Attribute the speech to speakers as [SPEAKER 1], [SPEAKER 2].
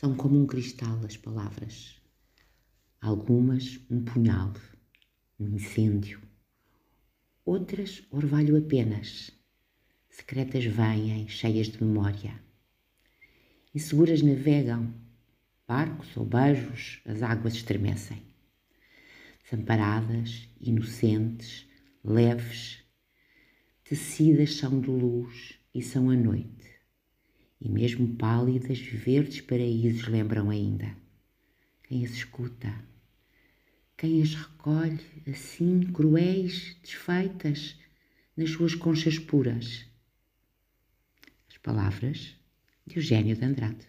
[SPEAKER 1] São como um cristal as palavras. Algumas um punhal, um incêndio. Outras orvalho apenas. Secretas vêm, cheias de memória. Inseguras navegam, barcos ou beijos, as águas estremecem. Desamparadas, inocentes, leves, tecidas são de luz e são a noite. E mesmo pálidas, verdes paraísos lembram ainda. Quem as escuta? Quem as recolhe assim, cruéis, desfeitas, nas suas conchas puras? As palavras de Eugênio de Andrade.